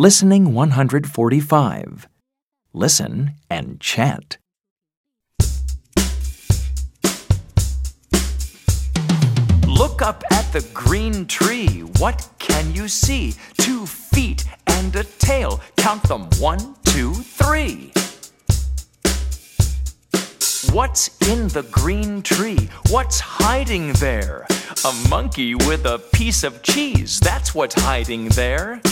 Listening 145. Listen and chant. Look up at the green tree. What can you see? Two feet and a tail. Count them one, two, three. What's in the green tree? What's hiding there? A monkey with a piece of cheese. That's what's hiding there.